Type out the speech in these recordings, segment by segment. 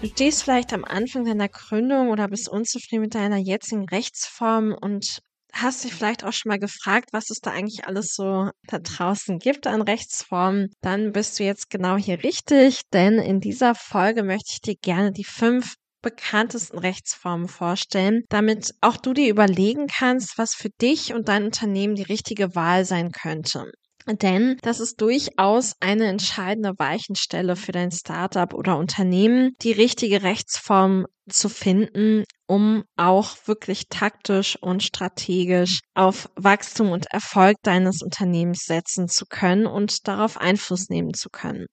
Du stehst vielleicht am Anfang deiner Gründung oder bist unzufrieden mit deiner jetzigen Rechtsform und hast dich vielleicht auch schon mal gefragt, was es da eigentlich alles so da draußen gibt an Rechtsformen, dann bist du jetzt genau hier richtig, denn in dieser Folge möchte ich dir gerne die fünf bekanntesten Rechtsformen vorstellen, damit auch du dir überlegen kannst, was für dich und dein Unternehmen die richtige Wahl sein könnte. Denn das ist durchaus eine entscheidende Weichenstelle für dein Startup oder Unternehmen, die richtige Rechtsform zu finden, um auch wirklich taktisch und strategisch auf Wachstum und Erfolg deines Unternehmens setzen zu können und darauf Einfluss nehmen zu können.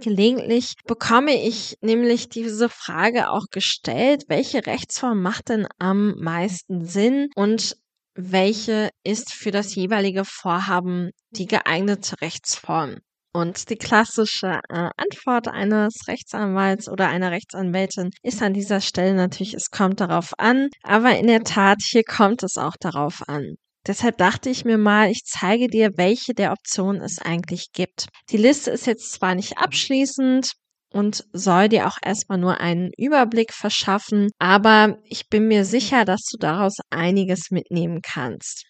Gelegentlich bekomme ich nämlich diese Frage auch gestellt, welche Rechtsform macht denn am meisten Sinn und welche ist für das jeweilige Vorhaben die geeignete Rechtsform. Und die klassische äh, Antwort eines Rechtsanwalts oder einer Rechtsanwältin ist an dieser Stelle natürlich, es kommt darauf an. Aber in der Tat, hier kommt es auch darauf an. Deshalb dachte ich mir mal, ich zeige dir, welche der Optionen es eigentlich gibt. Die Liste ist jetzt zwar nicht abschließend, und soll dir auch erstmal nur einen Überblick verschaffen, aber ich bin mir sicher, dass du daraus einiges mitnehmen kannst.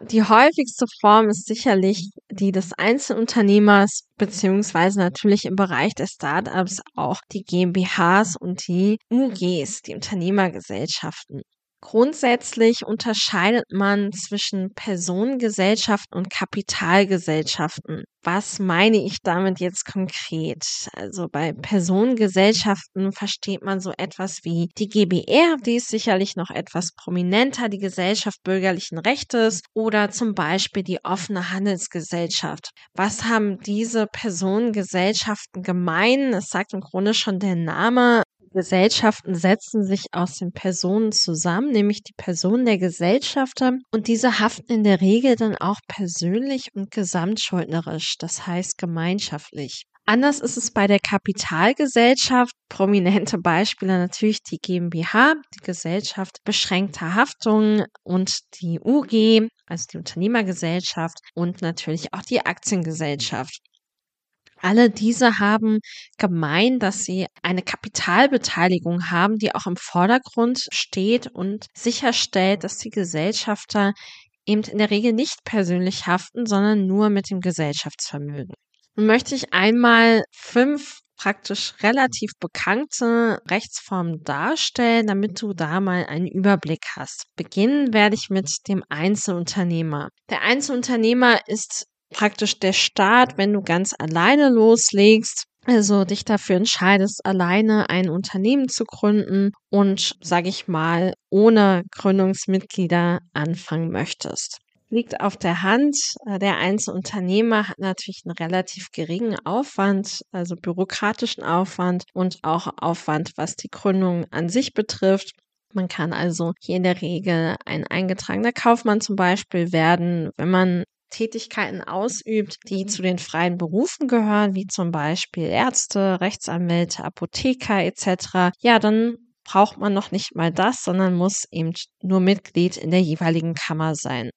Die häufigste Form ist sicherlich die des Einzelunternehmers, beziehungsweise natürlich im Bereich der Startups auch die GmbHs und die UGs, die Unternehmergesellschaften. Grundsätzlich unterscheidet man zwischen Personengesellschaften und Kapitalgesellschaften. Was meine ich damit jetzt konkret? Also bei Personengesellschaften versteht man so etwas wie die GBR, die ist sicherlich noch etwas prominenter, die Gesellschaft bürgerlichen Rechtes oder zum Beispiel die offene Handelsgesellschaft. Was haben diese Personengesellschaften gemein? Es sagt im Grunde schon der Name. Gesellschaften setzen sich aus den Personen zusammen, nämlich die Personen der Gesellschafter. Und diese haften in der Regel dann auch persönlich und gesamtschuldnerisch, das heißt gemeinschaftlich. Anders ist es bei der Kapitalgesellschaft. Prominente Beispiele natürlich die GmbH, die Gesellschaft beschränkter Haftung und die UG, also die Unternehmergesellschaft und natürlich auch die Aktiengesellschaft. Alle diese haben gemein, dass sie eine Kapitalbeteiligung haben, die auch im Vordergrund steht und sicherstellt, dass die Gesellschafter eben in der Regel nicht persönlich haften, sondern nur mit dem Gesellschaftsvermögen. Nun möchte ich einmal fünf praktisch relativ bekannte Rechtsformen darstellen, damit du da mal einen Überblick hast. Beginnen werde ich mit dem Einzelunternehmer. Der Einzelunternehmer ist praktisch der Start, wenn du ganz alleine loslegst. Also dich dafür entscheidest, alleine ein Unternehmen zu gründen und, sage ich mal, ohne Gründungsmitglieder anfangen möchtest liegt auf der Hand. Der Einzelunternehmer hat natürlich einen relativ geringen Aufwand, also bürokratischen Aufwand und auch Aufwand, was die Gründung an sich betrifft. Man kann also hier in der Regel ein eingetragener Kaufmann zum Beispiel werden, wenn man Tätigkeiten ausübt, die zu den freien Berufen gehören, wie zum Beispiel Ärzte, Rechtsanwälte, Apotheker etc., ja, dann braucht man noch nicht mal das, sondern muss eben nur Mitglied in der jeweiligen Kammer sein.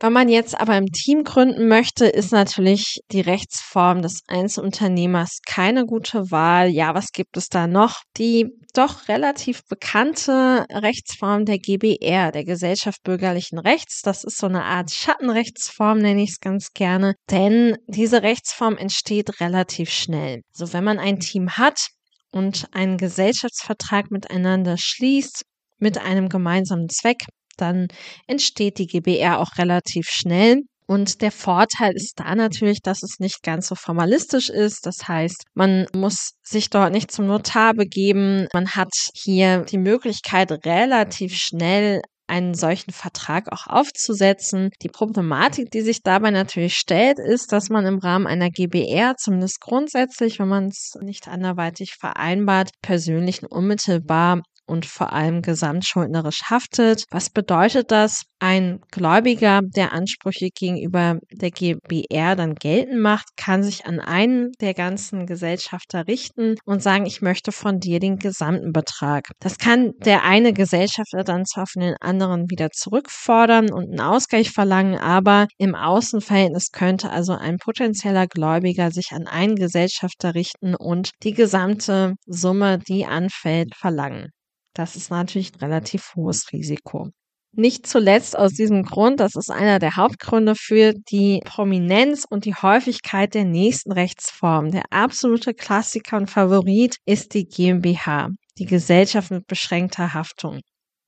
Wenn man jetzt aber im Team gründen möchte, ist natürlich die Rechtsform des Einzelunternehmers keine gute Wahl. Ja, was gibt es da noch? Die doch relativ bekannte Rechtsform der GBR, der Gesellschaft bürgerlichen Rechts. Das ist so eine Art Schattenrechtsform, nenne ich es ganz gerne. Denn diese Rechtsform entsteht relativ schnell. So, also wenn man ein Team hat und einen Gesellschaftsvertrag miteinander schließt, mit einem gemeinsamen Zweck, dann entsteht die GBR auch relativ schnell. Und der Vorteil ist da natürlich, dass es nicht ganz so formalistisch ist. Das heißt, man muss sich dort nicht zum Notar begeben. Man hat hier die Möglichkeit, relativ schnell einen solchen Vertrag auch aufzusetzen. Die Problematik, die sich dabei natürlich stellt, ist, dass man im Rahmen einer GBR zumindest grundsätzlich, wenn man es nicht anderweitig vereinbart, persönlich unmittelbar und vor allem gesamtschuldnerisch haftet. Was bedeutet das? Ein Gläubiger, der Ansprüche gegenüber der GBR dann geltend macht, kann sich an einen der ganzen Gesellschafter richten und sagen, ich möchte von dir den gesamten Betrag. Das kann der eine Gesellschafter dann zwar von den anderen wieder zurückfordern und einen Ausgleich verlangen, aber im Außenverhältnis könnte also ein potenzieller Gläubiger sich an einen Gesellschafter richten und die gesamte Summe, die anfällt, verlangen. Das ist natürlich ein relativ hohes Risiko. Nicht zuletzt aus diesem Grund, das ist einer der Hauptgründe für die Prominenz und die Häufigkeit der nächsten Rechtsform. Der absolute Klassiker und Favorit ist die GmbH, die Gesellschaft mit beschränkter Haftung.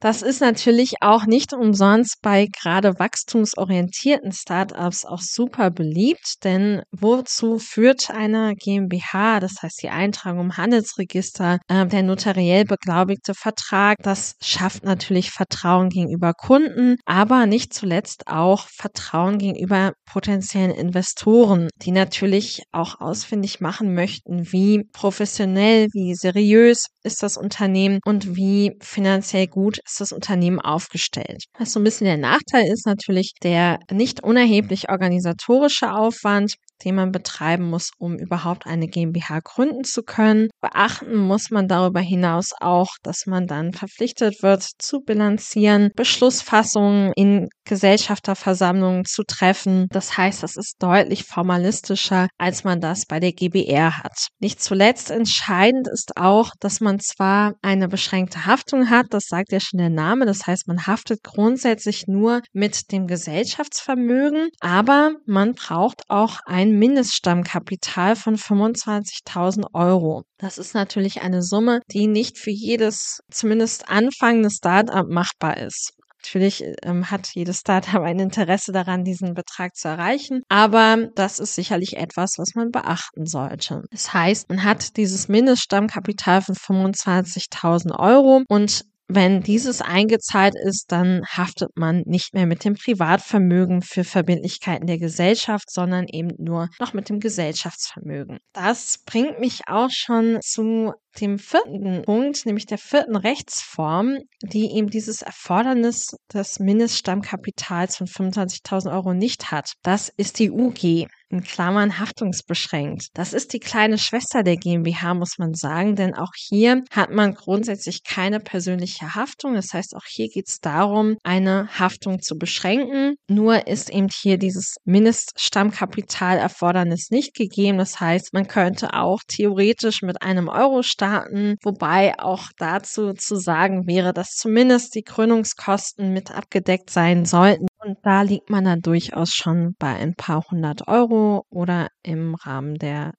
Das ist natürlich auch nicht umsonst bei gerade wachstumsorientierten Startups auch super beliebt, denn wozu führt eine GmbH, das heißt die Eintragung im Handelsregister, äh, der notariell beglaubigte Vertrag, das schafft natürlich Vertrauen gegenüber Kunden, aber nicht zuletzt auch Vertrauen gegenüber potenziellen Investoren, die natürlich auch ausfindig machen möchten, wie professionell, wie seriös ist das Unternehmen und wie finanziell gut ist das Unternehmen aufgestellt. Was so ein bisschen der Nachteil ist natürlich der nicht unerheblich organisatorische Aufwand, den man betreiben muss, um überhaupt eine GmbH gründen zu können. Beachten muss man darüber hinaus auch, dass man dann verpflichtet wird zu bilanzieren, Beschlussfassungen in Gesellschafterversammlungen zu treffen. Das heißt, das ist deutlich formalistischer, als man das bei der GBR hat. Nicht zuletzt entscheidend ist auch, dass man zwar eine beschränkte Haftung hat, das sagt ja schon der Name, das heißt, man haftet grundsätzlich nur mit dem Gesellschaftsvermögen, aber man braucht auch ein Mindeststammkapital von 25.000 Euro. Das ist natürlich eine Summe, die nicht für jedes, zumindest anfangendes Startup machbar ist. Natürlich ähm, hat jedes Startup ein Interesse daran, diesen Betrag zu erreichen, aber das ist sicherlich etwas, was man beachten sollte. Das heißt, man hat dieses Mindeststammkapital von 25.000 Euro und wenn dieses eingezahlt ist, dann haftet man nicht mehr mit dem Privatvermögen für Verbindlichkeiten der Gesellschaft, sondern eben nur noch mit dem Gesellschaftsvermögen. Das bringt mich auch schon zu dem vierten Punkt, nämlich der vierten Rechtsform, die eben dieses Erfordernis des Mindeststammkapitals von 25.000 Euro nicht hat. Das ist die UG in Klammern haftungsbeschränkt. Das ist die kleine Schwester der GmbH, muss man sagen, denn auch hier hat man grundsätzlich keine persönliche Haftung. Das heißt, auch hier geht es darum, eine Haftung zu beschränken. Nur ist eben hier dieses Mindeststammkapitalerfordernis nicht gegeben. Das heißt, man könnte auch theoretisch mit einem Euro starten, wobei auch dazu zu sagen wäre, dass zumindest die Gründungskosten mit abgedeckt sein sollten. Und da liegt man dann durchaus schon bei ein paar hundert Euro oder im Rahmen der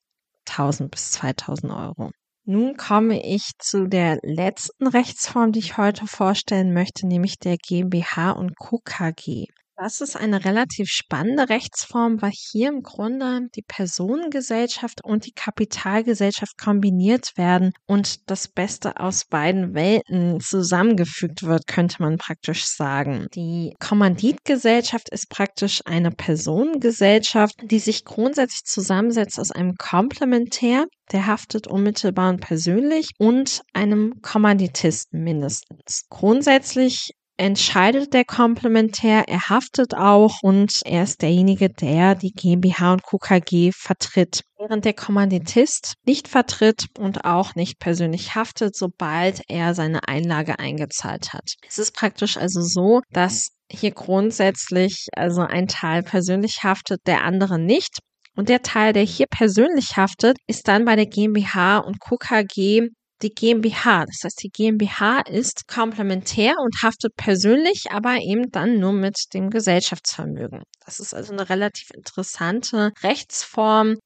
1000 bis 2000 Euro. Nun komme ich zu der letzten Rechtsform, die ich heute vorstellen möchte, nämlich der GmbH und Co. Das ist eine relativ spannende Rechtsform, weil hier im Grunde die Personengesellschaft und die Kapitalgesellschaft kombiniert werden und das Beste aus beiden Welten zusammengefügt wird, könnte man praktisch sagen. Die Kommanditgesellschaft ist praktisch eine Personengesellschaft, die sich grundsätzlich zusammensetzt aus einem Komplementär, der haftet unmittelbar und persönlich und einem Kommanditisten mindestens. Grundsätzlich entscheidet der Komplementär, er haftet auch und er ist derjenige, der die GmbH und KKG vertritt. Während der Kommanditist nicht vertritt und auch nicht persönlich haftet, sobald er seine Einlage eingezahlt hat. Es ist praktisch also so, dass hier grundsätzlich also ein Teil persönlich haftet, der andere nicht. Und der Teil, der hier persönlich haftet, ist dann bei der GmbH und KKG die GmbH. Das heißt, die GmbH ist komplementär und haftet persönlich, aber eben dann nur mit dem Gesellschaftsvermögen. Das ist also eine relativ interessante Rechtsform,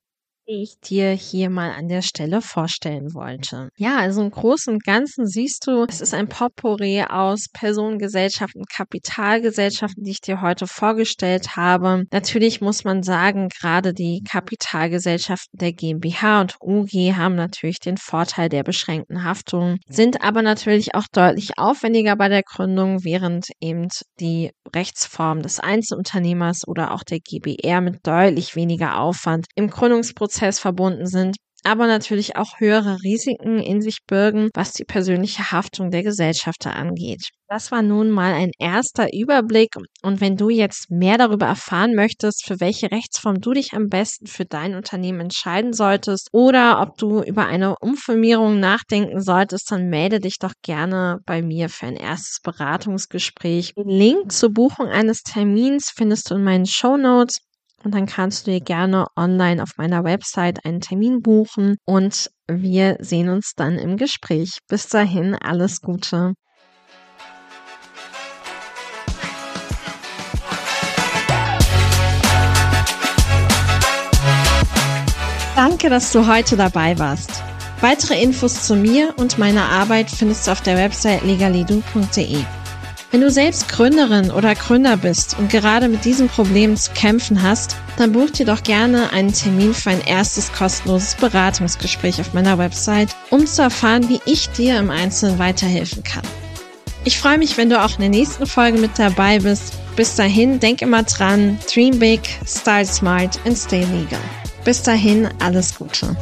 die ich dir hier mal an der Stelle vorstellen wollte. Ja, also im Großen und Ganzen siehst du, es ist ein Potpourri aus Personengesellschaften, Kapitalgesellschaften, die ich dir heute vorgestellt habe. Natürlich muss man sagen, gerade die Kapitalgesellschaften der GmbH und UG haben natürlich den Vorteil der beschränkten Haftung, sind aber natürlich auch deutlich aufwendiger bei der Gründung, während eben die Rechtsform des Einzelunternehmers oder auch der GBR mit deutlich weniger Aufwand im Gründungsprozess Prozess verbunden sind, aber natürlich auch höhere Risiken in sich birgen, was die persönliche Haftung der Gesellschafter angeht. Das war nun mal ein erster Überblick und wenn du jetzt mehr darüber erfahren möchtest, für welche Rechtsform du dich am besten für dein Unternehmen entscheiden solltest oder ob du über eine Umfirmierung nachdenken solltest, dann melde dich doch gerne bei mir für ein erstes Beratungsgespräch. Den Link zur Buchung eines Termins findest du in meinen Show Notes und dann kannst du dir gerne online auf meiner Website einen Termin buchen und wir sehen uns dann im Gespräch. Bis dahin, alles Gute. Danke, dass du heute dabei warst. Weitere Infos zu mir und meiner Arbeit findest du auf der Website legalidu.de. Wenn du selbst Gründerin oder Gründer bist und gerade mit diesem Problem zu kämpfen hast, dann buch dir doch gerne einen Termin für ein erstes kostenloses Beratungsgespräch auf meiner Website, um zu erfahren, wie ich dir im Einzelnen weiterhelfen kann. Ich freue mich, wenn du auch in der nächsten Folge mit dabei bist. Bis dahin, denk immer dran, dream big, style smart and stay legal. Bis dahin, alles Gute.